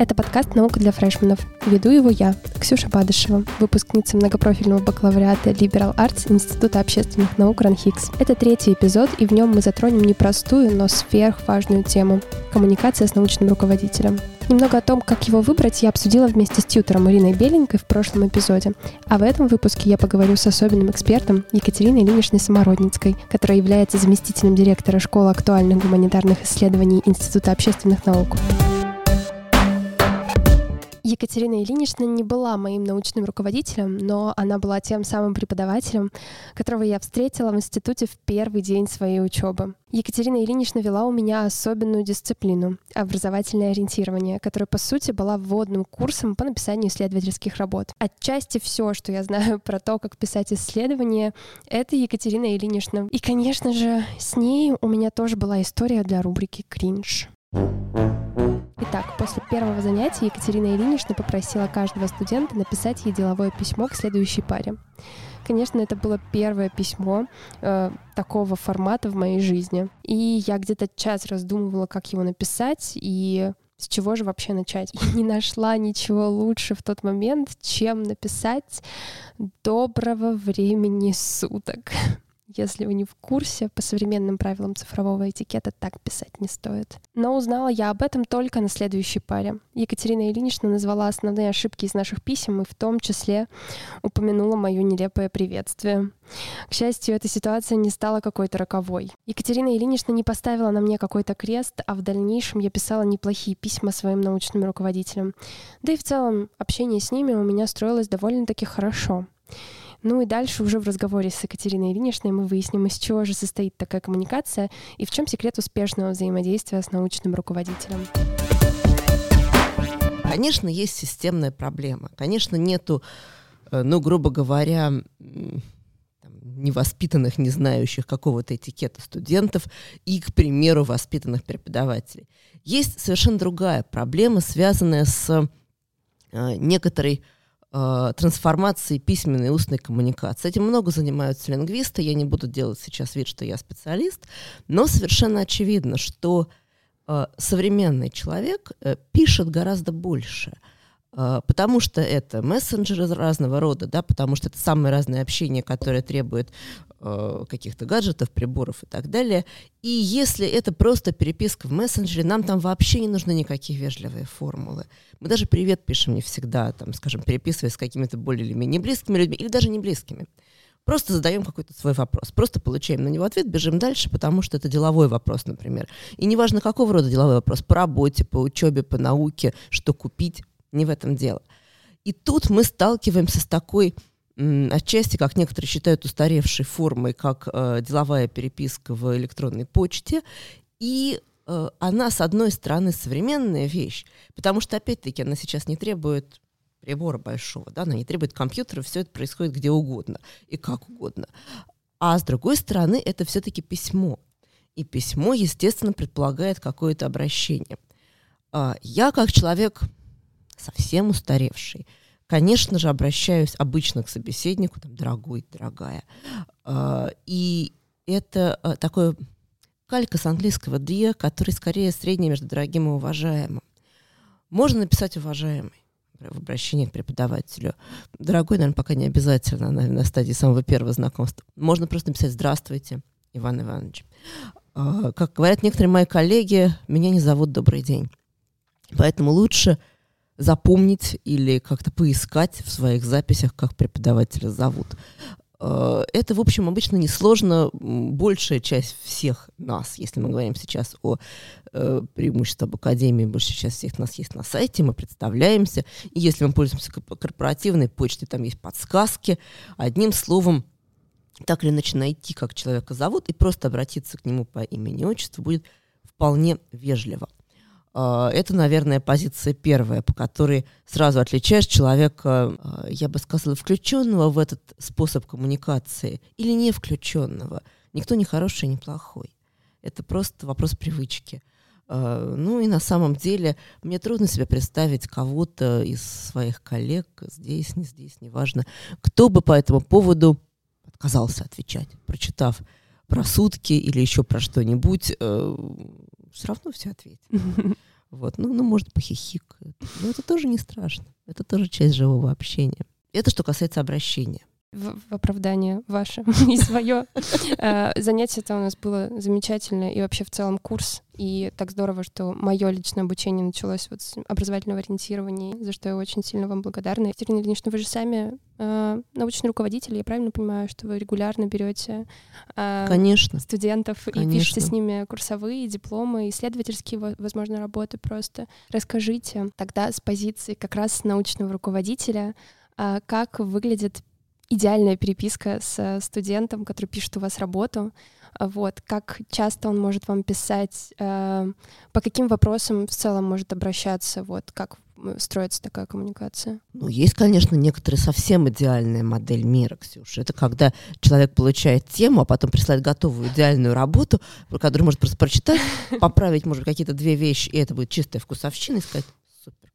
Это подкаст «Наука для фрешменов». Веду его я, Ксюша Бадышева, выпускница многопрофильного бакалавриата Liberal Arts Института общественных наук РАНХИКС. Это третий эпизод, и в нем мы затронем непростую, но сверхважную тему – коммуникация с научным руководителем. Немного о том, как его выбрать, я обсудила вместе с тьютором Ириной Беленькой в прошлом эпизоде. А в этом выпуске я поговорю с особенным экспертом Екатериной Ильиничной Самородницкой, которая является заместителем директора школы актуальных гуманитарных исследований Института общественных наук. Екатерина Ильинична не была моим научным руководителем, но она была тем самым преподавателем, которого я встретила в институте в первый день своей учебы. Екатерина Ильинична вела у меня особенную дисциплину — образовательное ориентирование, которое, по сути, была вводным курсом по написанию исследовательских работ. Отчасти все, что я знаю про то, как писать исследования, это Екатерина Ильинична. И, конечно же, с ней у меня тоже была история для рубрики «Кринж». Итак, после первого занятия Екатерина Ильинична попросила каждого студента написать ей деловое письмо к следующей паре. Конечно, это было первое письмо э, такого формата в моей жизни. И я где-то час раздумывала, как его написать, и с чего же вообще начать? И не нашла ничего лучше в тот момент, чем написать «Доброго времени суток». Если вы не в курсе, по современным правилам цифрового этикета так писать не стоит. Но узнала я об этом только на следующей паре. Екатерина Ильинична назвала основные ошибки из наших писем и в том числе упомянула мое нелепое приветствие. К счастью, эта ситуация не стала какой-то роковой. Екатерина Ильинична не поставила на мне какой-то крест, а в дальнейшем я писала неплохие письма своим научным руководителям. Да и в целом общение с ними у меня строилось довольно-таки хорошо. Ну и дальше уже в разговоре с Екатериной Ильиничной мы выясним, из чего же состоит такая коммуникация и в чем секрет успешного взаимодействия с научным руководителем. Конечно, есть системная проблема. Конечно, нету, э, ну, грубо говоря, невоспитанных, не знающих какого-то этикета студентов и, к примеру, воспитанных преподавателей. Есть совершенно другая проблема, связанная с э, некоторой э, трансформации письменной и устной коммуникации. Этим много занимаются лингвисты. Я не буду делать сейчас вид, что я специалист, но совершенно очевидно, что э, современный человек э, пишет гораздо больше – а, потому что это мессенджеры разного рода, да, потому что это самое разное общение, которое требует э, каких-то гаджетов, приборов и так далее. И если это просто переписка в мессенджере, нам там вообще не нужны никакие вежливые формулы. Мы даже привет пишем не всегда, там, скажем, переписываясь с какими-то более или менее близкими людьми, или даже не близкими. Просто задаем какой-то свой вопрос, просто получаем на него ответ, бежим дальше, потому что это деловой вопрос, например. И неважно, какого рода деловой вопрос, по работе, по учебе, по науке, что купить, не в этом дело. И тут мы сталкиваемся с такой отчасти, как некоторые считают, устаревшей формой, как э, деловая переписка в электронной почте. И э, она, с одной стороны, современная вещь, потому что, опять-таки, она сейчас не требует прибора большого, да, она не требует компьютера, все это происходит где угодно и как угодно. А с другой стороны, это все-таки письмо. И письмо, естественно, предполагает какое-то обращение. А я, как человек совсем устаревший. Конечно же, обращаюсь обычно к собеседнику, там, дорогой, дорогая. А, и это а, такое калька с английского «dear», который скорее средний между дорогим и уважаемым. Можно написать «уважаемый» в обращении к преподавателю. Дорогой, наверное, пока не обязательно, наверное, на стадии самого первого знакомства. Можно просто написать «Здравствуйте, Иван Иванович». А, как говорят некоторые мои коллеги, меня не зовут «Добрый день». Поэтому лучше запомнить или как-то поискать в своих записях, как преподавателя зовут. Э, это, в общем, обычно несложно. Большая часть всех нас, если мы говорим сейчас о э, преимуществе академии, большая часть всех нас есть на сайте, мы представляемся. И если мы пользуемся корпоративной почтой, там есть подсказки. Одним словом, так или иначе найти, как человека зовут, и просто обратиться к нему по имени и отчеству будет вполне вежливо. А, это, наверное, позиция первая, по которой сразу отличаешь человека, а, я бы сказала, включенного в этот способ коммуникации или не включенного. Никто не хороший, не плохой. Это просто вопрос привычки. А, ну и на самом деле мне трудно себе представить кого-то из своих коллег, здесь, не здесь, неважно, кто бы по этому поводу отказался отвечать, прочитав про сутки или еще про что-нибудь, э, все равно все ответит. Вот, ну, ну, может, похихикают. Но это тоже не страшно. Это тоже часть живого общения. Это что касается обращения в, в оправдание ваше и свое. Э, занятие это у нас было замечательное, и вообще в целом курс. И так здорово, что мое личное обучение началось вот с образовательного ориентирования, за что я очень сильно вам благодарна. Екатерина Ильинична, вы же сами э, научный руководитель, я правильно понимаю, что вы регулярно берете э, Конечно. студентов Конечно. и пишете с ними курсовые, дипломы, исследовательские, возможно, работы просто. Расскажите тогда с позиции как раз научного руководителя, э, как выглядит идеальная переписка с студентом, который пишет у вас работу. Вот, как часто он может вам писать, э, по каким вопросам в целом может обращаться, вот, как строится такая коммуникация? Ну, есть, конечно, некоторые совсем идеальная модель мира, Ксюша. Это когда человек получает тему, а потом присылает готовую идеальную работу, которую может просто прочитать, поправить, может, какие-то две вещи, и это будет чистая вкусовщина, и сказать, супер.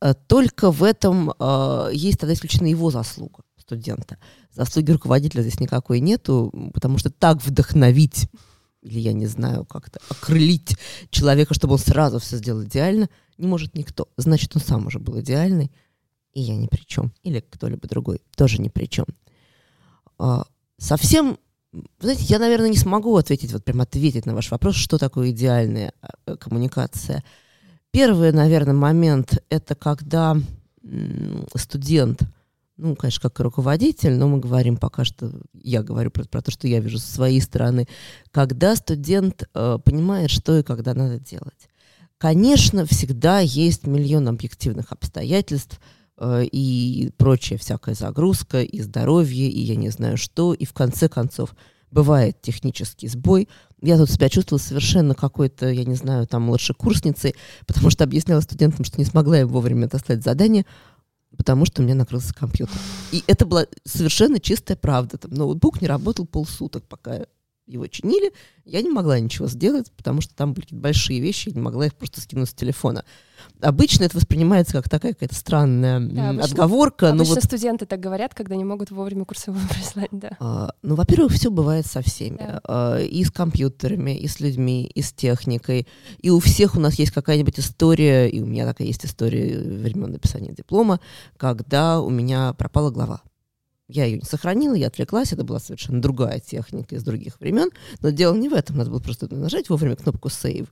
Э, только в этом э, есть тогда исключена его заслуга студента. Заслуги руководителя здесь никакой нету, потому что так вдохновить или, я не знаю, как-то окрылить человека, чтобы он сразу все сделал идеально, не может никто. Значит, он сам уже был идеальный, и я ни при чем. Или кто-либо другой тоже ни при чем. А, совсем, знаете, я, наверное, не смогу ответить, вот прям ответить на ваш вопрос, что такое идеальная а, коммуникация. Первый, наверное, момент — это когда студент — ну, конечно, как руководитель, но мы говорим пока что, я говорю про, про то, что я вижу со своей стороны, когда студент э, понимает, что и когда надо делать. Конечно, всегда есть миллион объективных обстоятельств э, и прочая всякая загрузка, и здоровье, и я не знаю что, и в конце концов бывает технический сбой. Я тут себя чувствовала совершенно какой-то, я не знаю, там, младшекурсницей, потому что объясняла студентам, что не смогла им вовремя достать задание, потому что у меня накрылся компьютер. И это была совершенно чистая правда. Там ноутбук не работал полсуток, пока его чинили. Я не могла ничего сделать, потому что там были большие вещи, я не могла их просто скинуть с телефона. Обычно это воспринимается как такая какая-то странная да, обычно, отговорка. Обычно но вот... студенты так говорят, когда не могут вовремя курсовую прислать, да. А, ну, во-первых, все бывает со всеми. Да. А, и с компьютерами, и с людьми, и с техникой. И у всех у нас есть какая-нибудь история, и у меня такая есть история времен написания диплома, когда у меня пропала глава. Я ее не сохранила, я отвлеклась, это была совершенно другая техника из других времен, но дело не в этом, надо было просто нажать вовремя кнопку Save,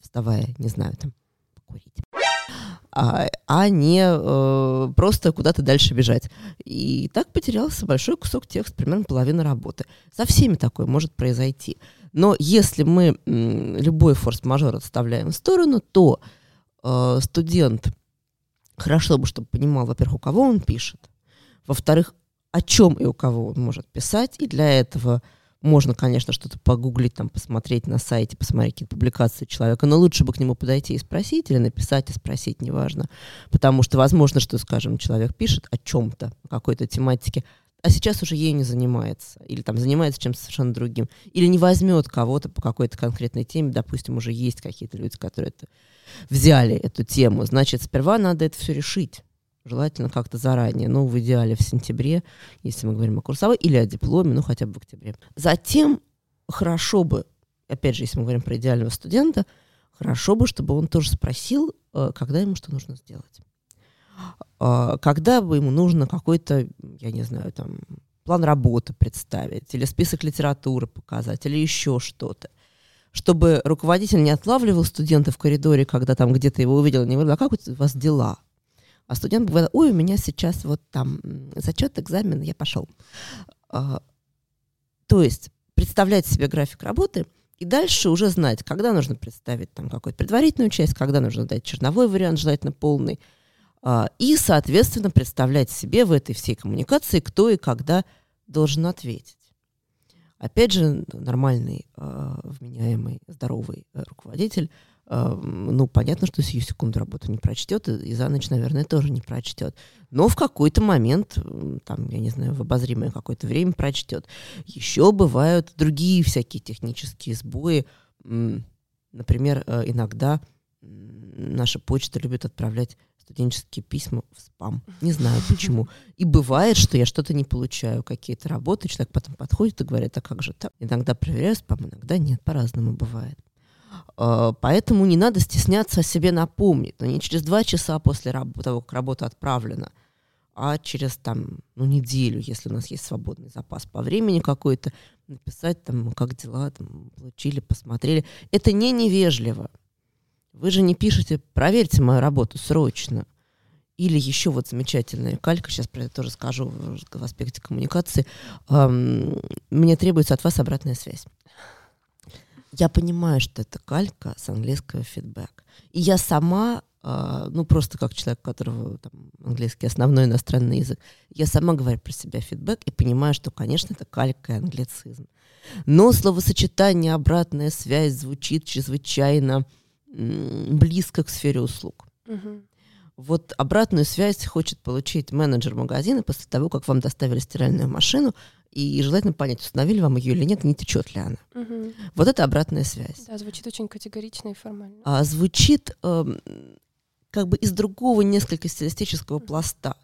вставая, не знаю, там, покурить. А, а не э, просто куда-то дальше бежать. И так потерялся большой кусок текста, примерно половина работы. Со всеми такое может произойти. Но если мы м, любой форс-мажор отставляем в сторону, то э, студент хорошо бы, чтобы понимал, во-первых, у кого он пишет, во-вторых, о чем и у кого он может писать, и для этого можно, конечно, что-то погуглить, там, посмотреть на сайте, посмотреть какие-то публикации человека, но лучше бы к нему подойти и спросить, или написать и спросить, неважно. Потому что возможно, что, скажем, человек пишет о чем-то, о какой-то тематике, а сейчас уже ею не занимается, или там занимается чем-то совершенно другим, или не возьмет кого-то по какой-то конкретной теме, допустим, уже есть какие-то люди, которые это взяли эту тему, значит, сперва надо это все решить желательно как-то заранее, ну, в идеале в сентябре, если мы говорим о курсовой, или о дипломе, ну, хотя бы в октябре. Затем хорошо бы, опять же, если мы говорим про идеального студента, хорошо бы, чтобы он тоже спросил, э, когда ему что нужно сделать. А, когда бы ему нужно какой-то, я не знаю, там, план работы представить, или список литературы показать, или еще что-то чтобы руководитель не отлавливал студента в коридоре, когда там где-то его увидел, не говорил, а как у вас дела? А студент говорит, ой, у меня сейчас вот там зачет, экзамен, я пошел. А, то есть представлять себе график работы и дальше уже знать, когда нужно представить там какую-то предварительную часть, когда нужно дать черновой вариант, желательно полный, а, и, соответственно, представлять себе в этой всей коммуникации, кто и когда должен ответить. Опять же, нормальный, а, вменяемый, здоровый э, руководитель – ну, понятно, что сию секунду работу не прочтет, и за ночь, наверное, тоже не прочтет. Но в какой-то момент, там, я не знаю, в обозримое какое-то время прочтет. Еще бывают другие всякие технические сбои. Например, э, иногда наша почта любит отправлять студенческие письма в спам. Не знаю почему. И бывает, что я что-то не получаю, какие-то работы, человек потом подходит и говорит, а как же так? Иногда проверяю спам, иногда нет, по-разному бывает. Э, поэтому не надо стесняться о себе напомнить. Но не через два часа после того, как работа отправлена, а через там, ну, неделю, если у нас есть свободный запас по времени какой-то, написать там, как дела, там, получили, посмотрели. Это не невежливо. Вы же не пишете, проверьте мою работу срочно. Или еще вот замечательная калька, сейчас про это тоже скажу в аспекте коммуникации. Мне требуется от вас обратная связь. Я понимаю, что это калька с английского фидбэк. И я сама, э, ну просто как человек, у которого там, английский основной иностранный язык, я сама говорю про себя фидбэк и понимаю, что, конечно, это калька и англицизм. Но словосочетание «обратная связь» звучит чрезвычайно близко к сфере услуг. Угу. Вот обратную связь хочет получить менеджер магазина после того, как вам доставили стиральную машину, и желательно понять, установили вам ее или нет, не течет ли она. Угу. Вот это обратная связь. Да, звучит очень категорично и формально. А звучит э, как бы из другого несколько стилистического пласта.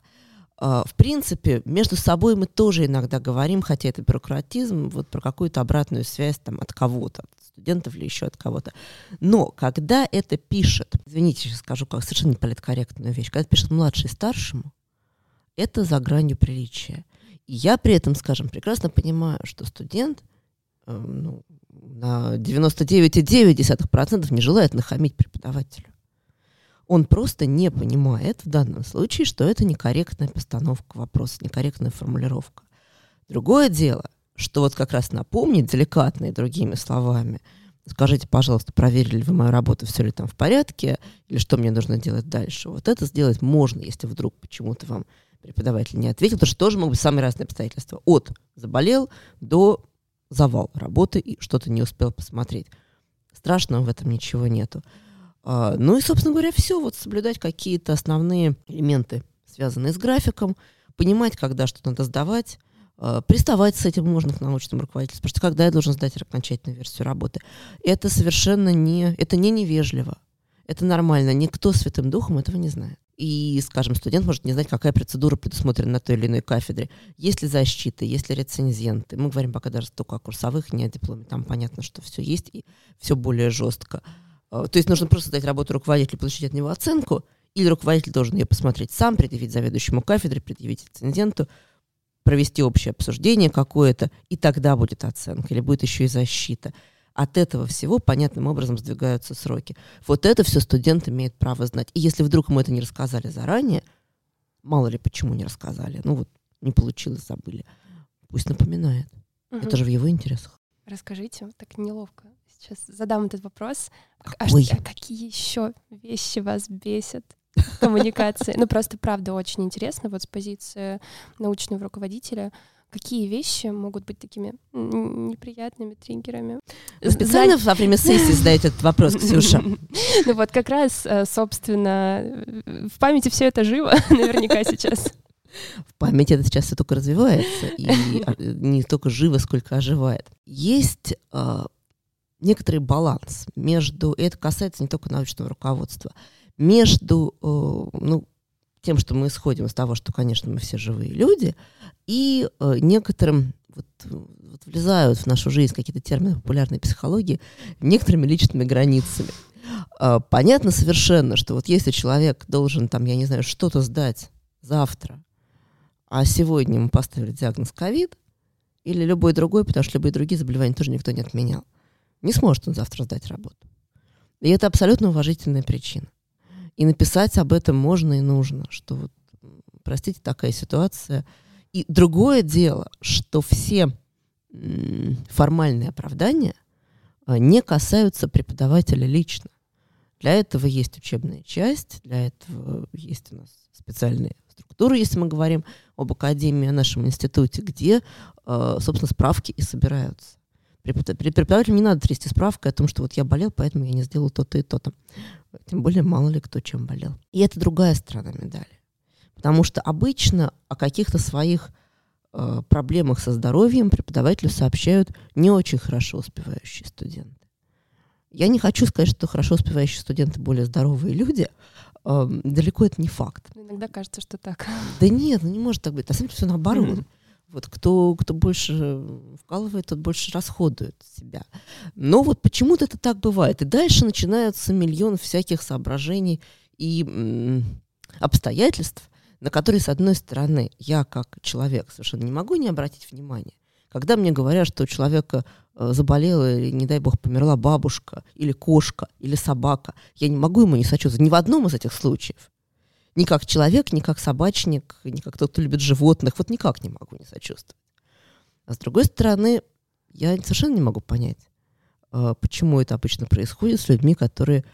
А, в принципе, между собой мы тоже иногда говорим, хотя это бюрократизм, вот про какую-то обратную связь там от кого-то, от студентов или еще от кого-то. Но когда это пишет, извините, сейчас скажу как совершенно неполиткорректную вещь, когда это пишет младший старшему, это за гранью приличия. Я при этом, скажем, прекрасно понимаю, что студент э, ну, на 99,9% не желает нахамить преподавателю он просто не понимает в данном случае, что это некорректная постановка вопроса, некорректная формулировка. Другое дело, что вот как раз напомнить деликатно и другими словами, скажите, пожалуйста, проверили ли вы мою работу, все ли там в порядке, или что мне нужно делать дальше. Вот это сделать можно, если вдруг почему-то вам преподаватель не ответил, потому что тоже могут быть самые разные обстоятельства. От заболел до завал работы и что-то не успел посмотреть. Страшного в этом ничего нету. А, ну и, собственно говоря, все. Вот соблюдать какие-то основные элементы, связанные с графиком, понимать, когда что надо сдавать, а, приставать с этим можно к научному руководителю, потому что когда я должен сдать окончательную версию работы. Это совершенно не, это не невежливо. Это нормально. Никто святым духом этого не знает. И, скажем, студент может не знать, какая процедура предусмотрена на той или иной кафедре. Есть ли защита, есть ли рецензенты. Мы говорим пока даже только о курсовых, не о дипломе. Там понятно, что все есть и все более жестко. А, то есть нужно просто дать работу руководителю, получить от него оценку, или руководитель должен ее посмотреть сам, предъявить заведующему кафедры, предъявить рецензенту, провести общее обсуждение какое-то, и тогда будет оценка, или будет еще и защита. От этого всего понятным образом сдвигаются сроки. Вот это все студент имеет право знать. И если вдруг ему это не рассказали заранее, мало ли почему не рассказали, ну вот не получилось, забыли, пусть напоминает. Угу. Это же в его интересах. Расскажите, вот так неловко сейчас задам этот вопрос. А, а какие еще вещи вас бесят коммуникации? Ну, просто, правда, очень интересно, вот с позиции научного руководителя, какие вещи могут быть такими неприятными триггерами? специально во время сессии задаете этот вопрос, Ксюша? Ну вот как раз, э, собственно, в памяти все это живо наверняка сейчас. В памяти это сейчас все только развивается, и а, не столько живо, сколько оживает. Есть а, некоторый баланс между, и это касается не только научного руководства, между э, ну, тем, что мы исходим из того, что, конечно, мы все живые люди, и э, некоторым вот, вот влезают в нашу жизнь какие-то термины популярной психологии некоторыми личными границами. Э, понятно совершенно, что вот если человек должен, там, я не знаю, что-то сдать завтра, а сегодня ему поставили диагноз ковид, или любой другой, потому что любые другие заболевания тоже никто не отменял – не сможет он завтра сдать работу. И это абсолютно уважительная причина. И написать об этом можно и нужно, что вот, простите, такая ситуация. И другое дело, что все формальные оправдания а, не касаются преподавателя лично. Для этого есть учебная часть, для этого есть у нас специальные структуры, если мы говорим об академии, о нашем институте, где, а, собственно, справки и собираются. Преподавателю не надо трясти справкой о том, что вот я болел, поэтому я не сделал то-то и то-то. Тем более мало ли кто чем болел. И это другая сторона медали. Потому что обычно о каких-то своих э, проблемах со здоровьем преподавателю сообщают не очень хорошо успевающие студенты. Я не хочу сказать, что хорошо успевающие студенты более здоровые люди. Э, далеко это не факт. Иногда кажется, что так. Да нет, ну не может так быть. На самом деле все наоборот. Вот кто, кто больше вкалывает, тот больше расходует себя. Но вот почему-то это так бывает. И дальше начинаются миллион всяких соображений и м, обстоятельств, на которые, с одной стороны, я как человек совершенно не могу не обратить внимания. Когда мне говорят, что у человека э, заболела или, не дай бог, померла бабушка, или кошка, или собака, я не могу ему не сочувствовать ни в одном из этих случаев. Ни как человек, ни как собачник, ни как тот, кто любит животных. Вот никак не могу не сочувствовать. А с другой стороны, я совершенно не могу понять, э, почему это обычно происходит с людьми, которые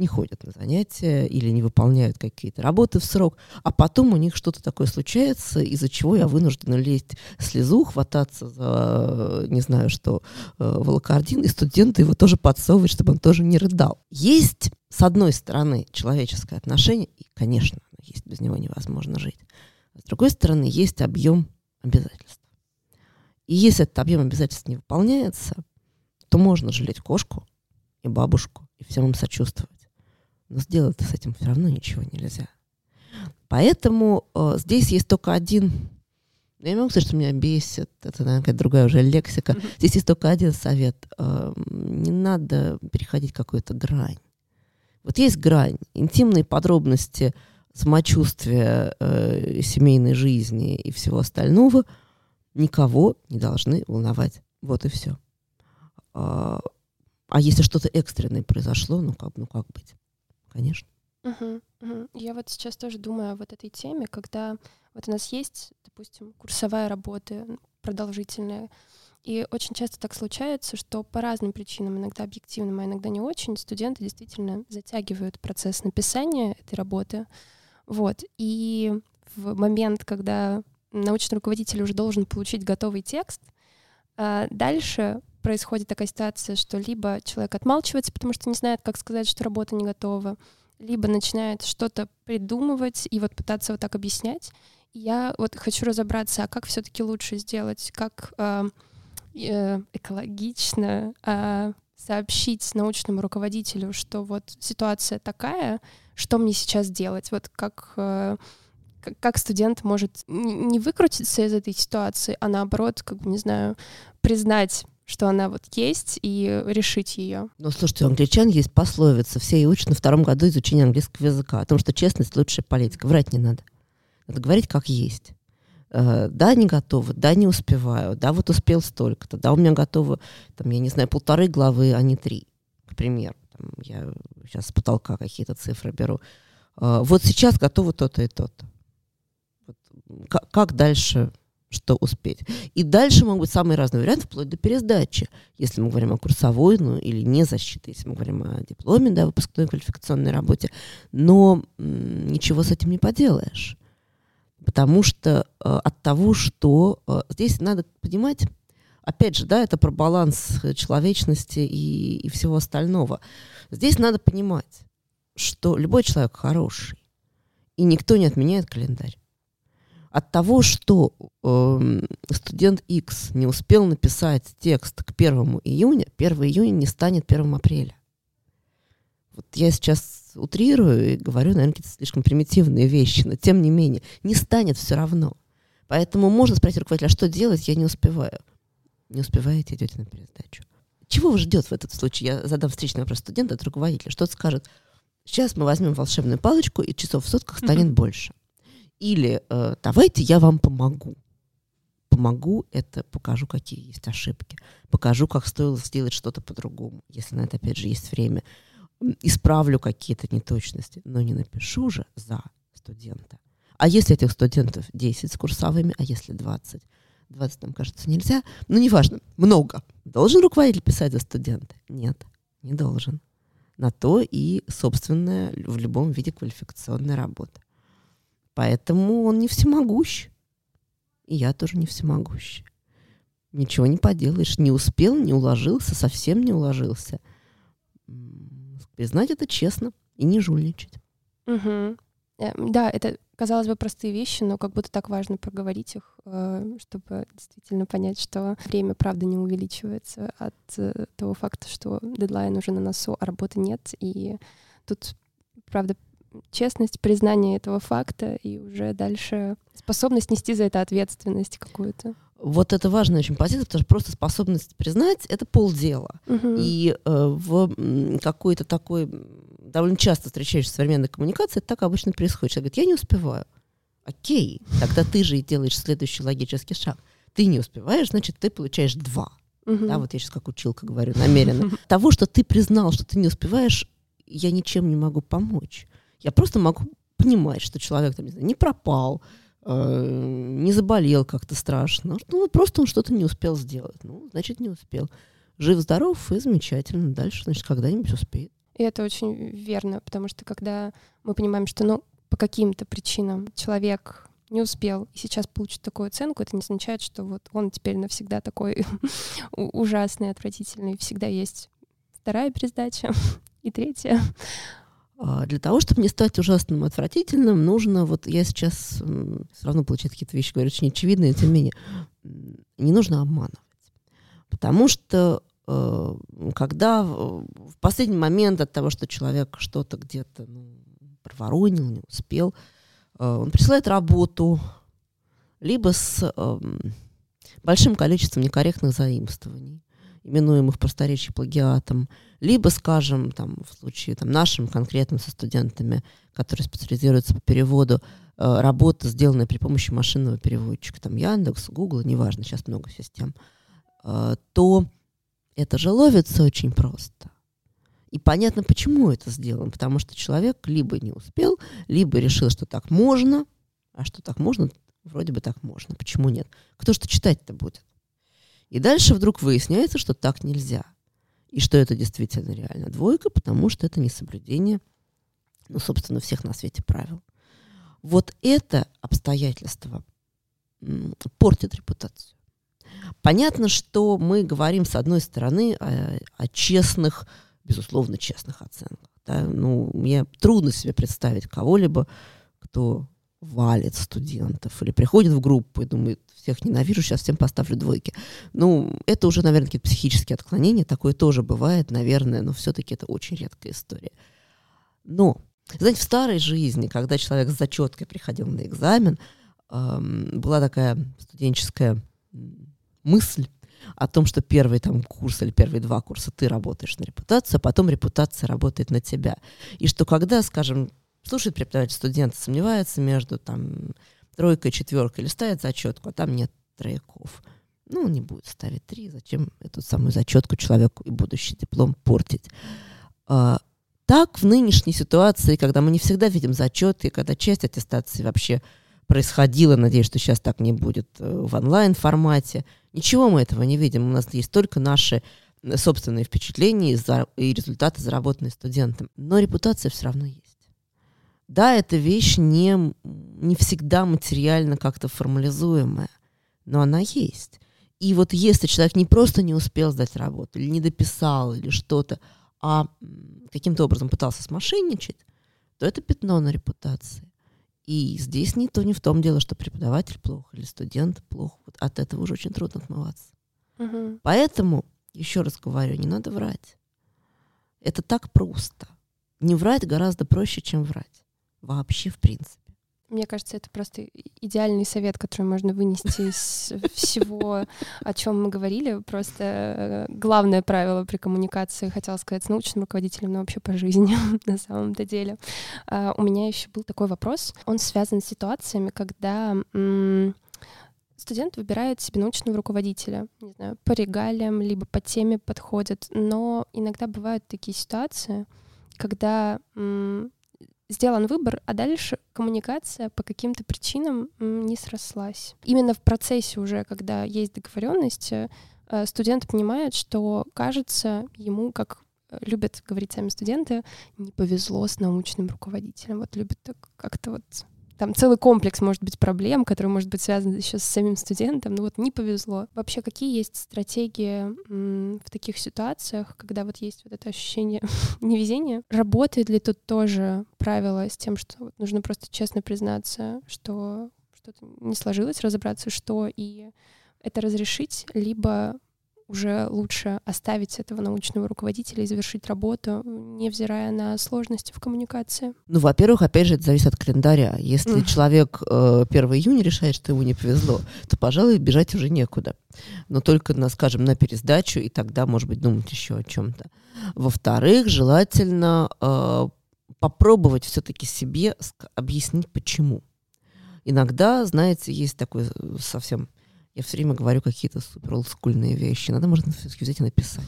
не ходят на занятия или не выполняют какие-то работы в срок, а потом у них что-то такое случается, из-за чего я вынуждена лезть в слезу, хвататься за, не знаю что, э, волокордин, и студенты его тоже подсовывают, чтобы он тоже не рыдал. Есть, с одной стороны, человеческое отношение, и, конечно, есть, без него невозможно жить. С другой стороны, есть объем обязательств. И если этот объем обязательств не выполняется, то можно жалеть кошку и бабушку, и всем им сочувствовать. Но сделать с этим все равно ничего нельзя. Поэтому э, здесь есть только один... Я не могу сказать, что меня бесит. Это, наверное, какая-то другая уже лексика. Mm-hmm. Здесь есть только один совет. Э, не надо переходить какую-то грань. Вот есть грань. Интимные подробности самочувствия э, семейной жизни и всего остального никого не должны волновать. Вот и все. А, а если что-то экстренное произошло, ну как, ну как быть? Конечно. Угу, угу. Я вот сейчас тоже думаю о вот этой теме, когда вот у нас есть, допустим, курсовая работа продолжительная, и очень часто так случается, что по разным причинам, иногда объективным, а иногда не очень, студенты действительно затягивают процесс написания этой работы. Вот. И в момент, когда научный руководитель уже должен получить готовый текст, а, дальше происходит такая ситуация, что либо человек отмалчивается, потому что не знает, как сказать, что работа не готова, либо начинает что-то придумывать и вот пытаться вот так объяснять. Я вот хочу разобраться, а как все-таки лучше сделать, как э, э, экологично э, сообщить научному руководителю, что вот ситуация такая, что мне сейчас делать, вот как э, как студент может не выкрутиться из этой ситуации, а наоборот, как бы, не знаю, признать что она вот есть, и решить ее. Ну, слушайте, у англичан есть пословица. Все и учат на втором году изучения английского языка. О том, что честность — лучшая политика. Врать не надо. Надо говорить как есть. Uh, да, не готова, да, не успеваю, да, вот успел столько-то, да, у меня готовы, там, я не знаю, полторы главы, а не три, к примеру. Там, я сейчас с потолка какие-то цифры беру. Uh, вот сейчас готово то-то и то-то. Вот, как дальше что успеть. И дальше могут быть самые разные варианты, вплоть до пересдачи. Если мы говорим о курсовой, ну или не защиты, если мы говорим о дипломе, да, выпускной квалификационной работе. Но м, ничего с этим не поделаешь. Потому что э, от того, что э, здесь надо понимать, опять же, да, это про баланс человечности и, и всего остального. Здесь надо понимать, что любой человек хороший, и никто не отменяет календарь от того, что э, студент X не успел написать текст к 1 июня, 1 июня не станет 1 апреля. Вот я сейчас утрирую и говорю, наверное, какие-то слишком примитивные вещи, но тем не менее, не станет все равно. Поэтому можно спросить руководителя, а что делать, я не успеваю. Не успеваете, идете на пересдачу. Чего вас ждет в этот случае? Я задам встречный вопрос студента от руководителя. Что-то скажет, сейчас мы возьмем волшебную палочку, и часов в сутках станет mm-hmm. больше. Или э, давайте я вам помогу. Помогу, это покажу, какие есть ошибки. Покажу, как стоило сделать что-то по-другому, если на это, опять же, есть время. Исправлю какие-то неточности, но не напишу же за студента. А если этих студентов 10 с курсовыми, а если 20? 20, нам кажется, нельзя. Ну, неважно, много. Должен руководитель писать за студента? Нет, не должен. На то и собственная в любом виде квалификационная работа. Поэтому он не всемогущ. И я тоже не всемогущ. Ничего не поделаешь. Не успел, не уложился, совсем не уложился. Признать это честно и не жульничать. Угу. Да, это, казалось бы, простые вещи, но как будто так важно проговорить их, э, чтобы действительно понять, что время, правда, не увеличивается от э, того факта, что дедлайн уже на носу, а работы нет. И тут, правда, честность, признание этого факта и уже дальше способность нести за это ответственность какую-то. Вот это важная очень позиция, потому что просто способность признать — это полдела. Мгм. И э, в какой-то такой довольно часто встречающейся современной коммуникации это так обычно происходит. Человек говорит, я не успеваю. Окей, тогда ты же и делаешь следующий логический шаг. Ты не успеваешь, значит, ты получаешь два. Мгм. Да, вот я сейчас как училка говорю намеренно. Того, что ты признал, что ты не успеваешь, я ничем не могу помочь. Я просто могу понимать, что человек там, не, знаю, не пропал, э, не заболел как-то страшно. Ну, просто он что-то не успел сделать. Ну, значит, не успел. Жив-здоров и замечательно. Дальше, значит, когда-нибудь успеет. И это очень верно, потому что когда мы понимаем, что ну, по каким-то причинам человек не успел и сейчас получит такую оценку, это не означает, что вот он теперь навсегда такой ужасный, отвратительный. Всегда есть вторая пересдача и третья. А Для того, чтобы не стать ужасным отвратительным, нужно, вот я сейчас все равно получаю какие-то вещи, говорю, очень очевидные, тем не менее, не нужно обманывать. Потому что э, когда в в последний момент от того, что человек что-то где-то ну, проворонил, не успел, э, он присылает работу, либо с эм, большим количеством некорректных заимствований, именуемых в просторечии плагиатом, либо, скажем, там, в случае там, нашим конкретным со студентами, которые специализируются по переводу, э, работа, сделанная при помощи машинного переводчика, там Яндекс, Google, неважно, сейчас много систем, э, то это же ловится очень просто. И понятно, почему это сделано. Потому что человек либо не успел, либо решил, что так можно, а что так можно, вроде бы так можно. Почему нет? Кто что читать-то будет? И дальше вдруг выясняется, что так нельзя. И что это действительно реально двойка, потому что это не соблюдение, ну, собственно, всех на свете правил. Вот это обстоятельство портит репутацию. Понятно, что мы говорим, с одной стороны, о, о честных, безусловно, честных оценках. да. Ну, мне трудно себе представить кого-либо, кто валит студентов или приходит в группу и думает, всех ненавижу, сейчас всем поставлю двойки. Ну, это уже, наверное, какие-то психические отклонения, такое тоже бывает, наверное, но все-таки это очень редкая история. Но, знаете, в старой жизни, когда человек с зачеткой приходил на экзамен, эм, была такая студенческая мысль о том, что первый там курс или первые два курса ты работаешь на репутацию, а потом репутация работает на тебя. И что когда, скажем, слушает преподаватель студент, сомневается между там тройкой, четверкой, или ставит зачетку, а там нет трояков. Ну, не будет ставить три. Зачем эту самую зачетку человеку и будущий диплом портить? А, так в нынешней ситуации, когда мы не всегда видим зачеты, когда часть аттестации вообще происходила, надеюсь, что сейчас так не будет э, в онлайн-формате, ничего мы этого не видим. У нас есть только наши э, собственные впечатления и результаты, заработанные студентом. Но репутация все равно есть. Да, эта вещь не, не всегда материально как-то формализуемая, но она есть. И вот если человек не просто не успел сдать работу, или не дописал, или что-то, а каким-то образом пытался смошенничать, то это пятно на репутации. И здесь не то, не в том дело, что преподаватель плохо или студент плохо. Вот от этого уже очень трудно отмываться. Мгм. Поэтому, еще раз говорю, не надо врать. Это так просто. Не врать гораздо проще, чем врать. Вообще, в принципе. Мне кажется, это просто идеальный совет, который можно вынести из всего, о чем мы говорили. Просто э, главное правило при коммуникации, хотела сказать, с научным руководителем, но вообще по жизни на самом-то деле. А, У меня еще был такой вопрос. Он связан с ситуациями, когда студент выбирает себе научного руководителя, не знаю, по регалиям, либо по теме подходит. Но иногда бывают такие ситуации, когда м, сделан выбор, а дальше коммуникация по каким-то причинам не срослась. Именно в процессе уже, когда есть договоренность, э, студент понимает, что, кажется, ему, как э, любят говорить сами студенты, не повезло с научным руководителем. Вот любят так как-то вот там целый комплекс, может быть, проблем, который может быть связан еще с самим студентом, но вот не повезло. Вообще, какие есть стратегии в таких ситуациях, когда вот есть вот это ощущение невезения? Работает ли тут тоже правило с тем, что нужно просто честно признаться, что что-то не сложилось, разобраться, что и это разрешить, либо уже лучше оставить этого научного руководителя и завершить работу, невзирая на сложности в коммуникации? Ну, во-первых, опять же, это зависит от календаря. Если mm. человек э, 1 июня решает, что ему не повезло, то, пожалуй, бежать уже некуда. Но только, на, скажем, на пересдачу, и тогда, может быть, думать еще о чем-то. Во-вторых, желательно э, попробовать все-таки себе объяснить, почему. Иногда, знаете, есть такой э, совсем я все время говорю какие-то супер олдскульные вещи. Надо, можно все-таки взять и написать.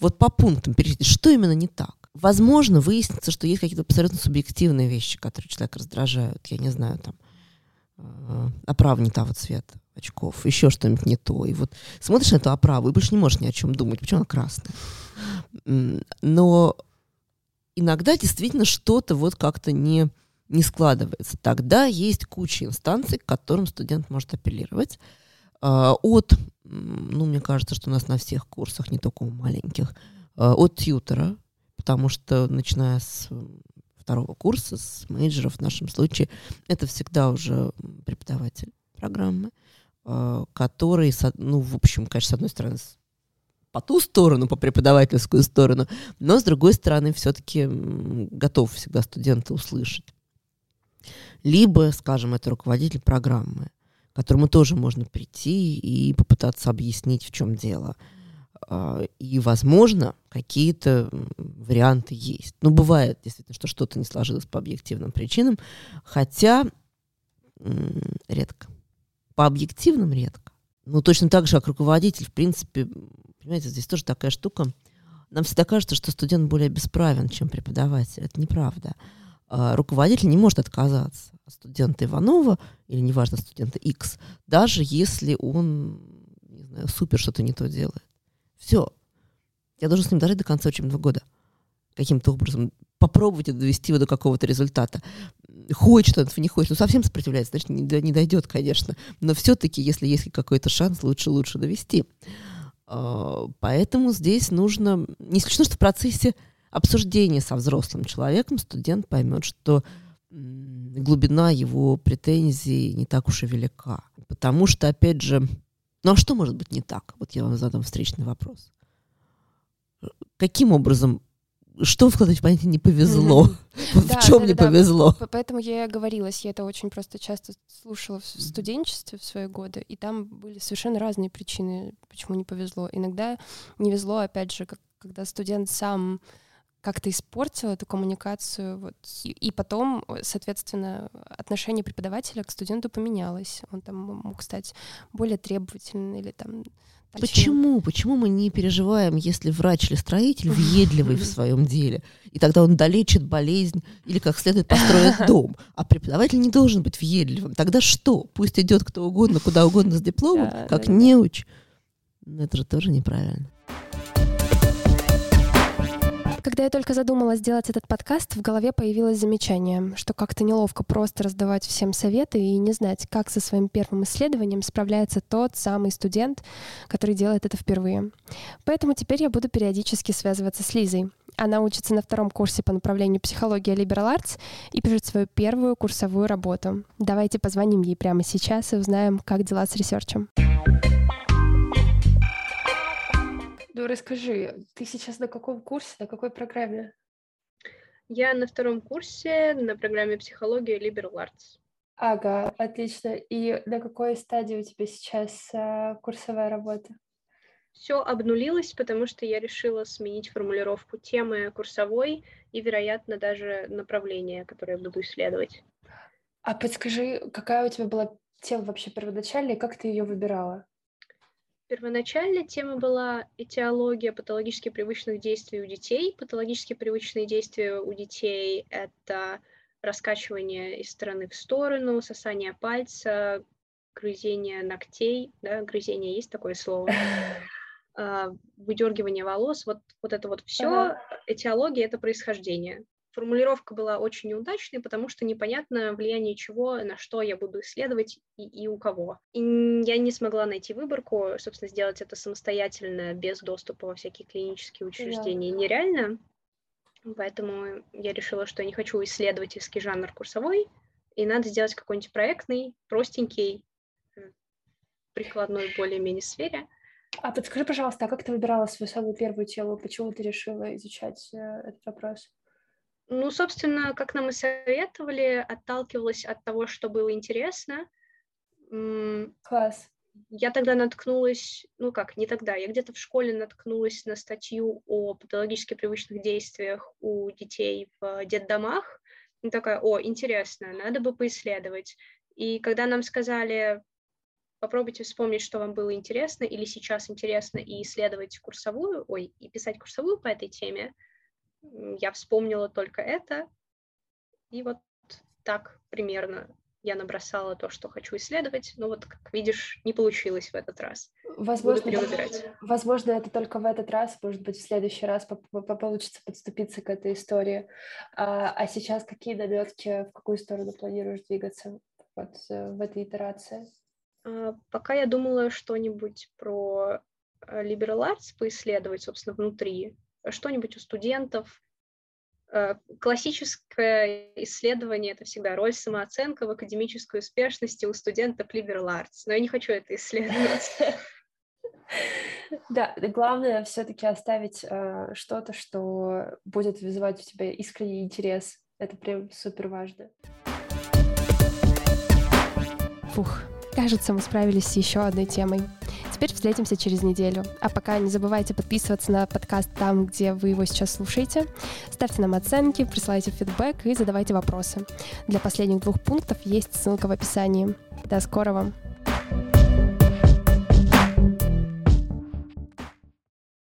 Вот по пунктам перечислить, что именно не так. Возможно, выяснится, что есть какие-то абсолютно субъективные вещи, которые человека раздражают. Я не знаю, там, э, оправа не того цвета очков, еще что-нибудь не то. И вот смотришь на эту оправу и больше не можешь ни о чем думать. Почему она красная? Но иногда действительно что-то вот как-то не, не складывается. Тогда есть куча инстанций, к которым студент может апеллировать. А, от, ну, мне кажется, что у нас на всех курсах, не только у маленьких, а, от тьютера, потому что, начиная с второго курса, с мейджеров в нашем случае, это всегда уже преподаватель программы, а, который, ну, в общем, конечно, с одной стороны, по ту сторону, по преподавательскую сторону, но с другой стороны все-таки готов всегда студента услышать. Либо, скажем, это руководитель программы, к которому тоже можно прийти и попытаться объяснить, в чем дело. А, и, возможно, какие-то варианты есть. Но бывает действительно, что что-то не сложилось по объективным причинам, хотя редко. По объективным редко. Ну, точно так же, как руководитель, в принципе, понимаете, здесь тоже такая штука. Нам всегда кажется, что студент более бесправен, чем преподаватель. Это неправда. А, руководитель не может отказаться от студента Иванова или, неважно, студента X, даже если он, не знаю, супер что-то не то делает. Все. Я должен с ним дожить до конца учебного года. Каким-то образом попробовать довести его до какого-то результата. Хочет он не хочет. Ну, совсем сопротивляется, значит, не, не дойдет, конечно. Но все-таки, если есть какой-то шанс, лучше лучше довести. А, поэтому здесь нужно... Не исключено, что в процессе обсуждения со взрослым человеком студент поймет, что глубина его претензий не так уж и велика. Потому что, опять же, ну а что может быть не так? Вот я вам задам встречный вопрос. Каким образом что вкладывать в понятие не повезло? В чем не повезло? Поэтому я и оговорилась. Я это очень просто часто слушала в студенчестве в свои годы, и там были совершенно разные причины, почему не повезло. Иногда не везло, опять же, когда студент сам как-то испортил эту коммуникацию. Вот. И, и потом, соответственно, отношение преподавателя к студенту поменялось. Он там мог стать более требовательным или там Почему? Почему мы не переживаем, если врач или строитель въедливый в своем деле, и тогда он долечит болезнь или как следует построит дом, а преподаватель не должен быть въедливым? Тогда что? Пусть идет кто угодно, куда угодно с дипломом, как неуч. Это же тоже неправильно. Когда я только задумала сделать этот подкаст, в голове появилось замечание, что как-то неловко просто раздавать всем советы и не знать, как со своим первым исследованием справляется тот самый студент, который делает это впервые. Поэтому теперь я буду периодически связываться с Лизой. Она учится на втором курсе по направлению психология Liberal Arts и пишет свою первую курсовую работу. Давайте позвоним ей прямо сейчас и узнаем, как дела с ресерчем. Ну, расскажи, ты сейчас на каком курсе, на какой программе? Я на втором курсе на программе психология Liberal Arts. Ага, отлично. И на какой стадии у тебя сейчас а, курсовая работа? Все обнулилось, потому что я решила сменить формулировку темы курсовой и, вероятно, даже направление, которое буду исследовать. А подскажи, какая у тебя была тема вообще первоначальная, и как ты ее выбирала? Первоначально тема была этиология патологически привычных действий у детей. Патологически привычные действия у детей — это раскачивание из стороны в сторону, сосание пальца, грызение ногтей, да, грызение есть такое слово, а, выдергивание волос, вот, вот это вот все, этиология — это происхождение. Формулировка была очень неудачной, потому что непонятно влияние чего, на что я буду исследовать и, и у кого. И я не смогла найти выборку, собственно, сделать это самостоятельно, без доступа во всякие клинические учреждения, да. нереально. Поэтому я решила, что я не хочу исследовательский жанр курсовой, и надо сделать какой-нибудь проектный, простенький, прикладной более-менее сфере. А подскажи, пожалуйста, а как ты выбирала свою самую первую тему? Почему ты решила изучать э, этот вопрос? Ну, собственно, как нам и советовали, отталкивалась от того, что было интересно. Класс. Я тогда наткнулась, ну как, не тогда, я где-то в школе наткнулась на статью о патологически привычных действиях у детей в детдомах. И такая, о, интересно, надо бы поисследовать. И когда нам сказали, попробуйте вспомнить, что вам было интересно или сейчас интересно, и исследовать курсовую, ой, и писать курсовую по этой теме, я вспомнила только это, и вот так примерно я набросала то, что хочу исследовать, но вот, как видишь, не получилось в этот раз. Возможно, возможно, это только в этот раз, может быть, в следующий раз получится подступиться к этой истории. А, а сейчас какие наметки, в какую сторону планируешь двигаться вот, э, в этой итерации? А, пока я думала что-нибудь про э, liberal arts поисследовать, собственно, внутри, что-нибудь у студентов, Э, классическое исследование — это всегда роль самооценка в академической успешности у студентов liberal arts, но я не хочу это исследовать. Да, главное все-таки оставить э, что-то, что будет вызывать у тебя искренний интерес. Это прям супер важно. Фух, кажется, мы справились с еще одной темой. Теперь встретимся через неделю. А пока не забывайте подписываться на подкаст там, где вы его сейчас слушаете. Ставьте нам оценки, присылайте фидбэк и задавайте вопросы. Для последних двух пунктов есть ссылка в описании. До скорого!